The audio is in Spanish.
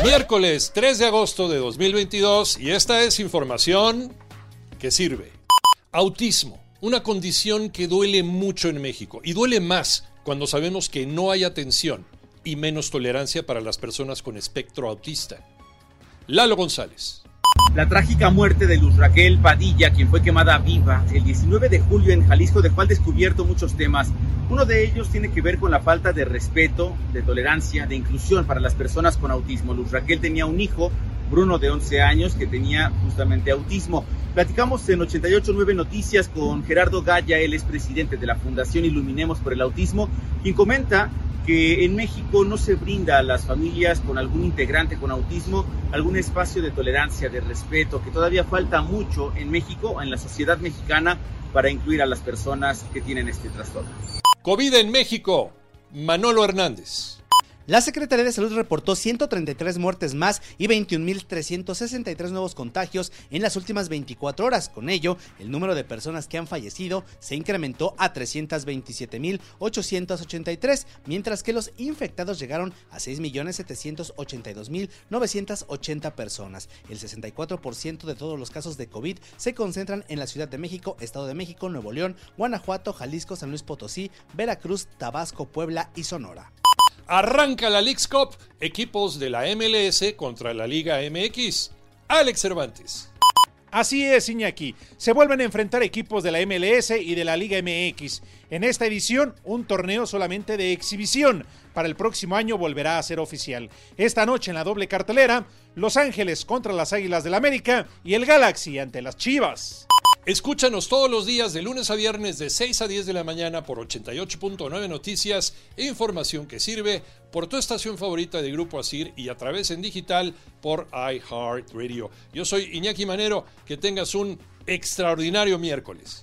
Miércoles 3 de agosto de 2022 y esta es información que sirve. Autismo, una condición que duele mucho en México y duele más cuando sabemos que no hay atención y menos tolerancia para las personas con espectro autista. Lalo González. La trágica muerte de Luz Raquel Padilla, quien fue quemada viva el 19 de julio en Jalisco, dejó al descubierto muchos temas. Uno de ellos tiene que ver con la falta de respeto, de tolerancia, de inclusión para las personas con autismo. Luz Raquel tenía un hijo, Bruno, de 11 años, que tenía justamente autismo. Platicamos en 889 Noticias con Gerardo Gaya, él es presidente de la Fundación Iluminemos por el Autismo, quien comenta que en México no se brinda a las familias con algún integrante con autismo algún espacio de tolerancia, de respeto, que todavía falta mucho en México, en la sociedad mexicana, para incluir a las personas que tienen este trastorno. COVID en México, Manolo Hernández. La Secretaría de Salud reportó 133 muertes más y 21.363 nuevos contagios en las últimas 24 horas. Con ello, el número de personas que han fallecido se incrementó a 327.883, mientras que los infectados llegaron a 6.782.980 personas. El 64% de todos los casos de COVID se concentran en la Ciudad de México, Estado de México, Nuevo León, Guanajuato, Jalisco, San Luis Potosí, Veracruz, Tabasco, Puebla y Sonora. Arranca la Leagues Cup, equipos de la MLS contra la Liga MX. Alex Cervantes. Así es, Iñaki. Se vuelven a enfrentar equipos de la MLS y de la Liga MX. En esta edición, un torneo solamente de exhibición. Para el próximo año volverá a ser oficial. Esta noche en la doble cartelera, Los Ángeles contra las Águilas del América y el Galaxy ante las Chivas. Escúchanos todos los días de lunes a viernes de 6 a 10 de la mañana por 88.9 Noticias e información que sirve por tu estación favorita de Grupo Asir y a través en digital por iHeartRadio. Yo soy Iñaki Manero, que tengas un extraordinario miércoles.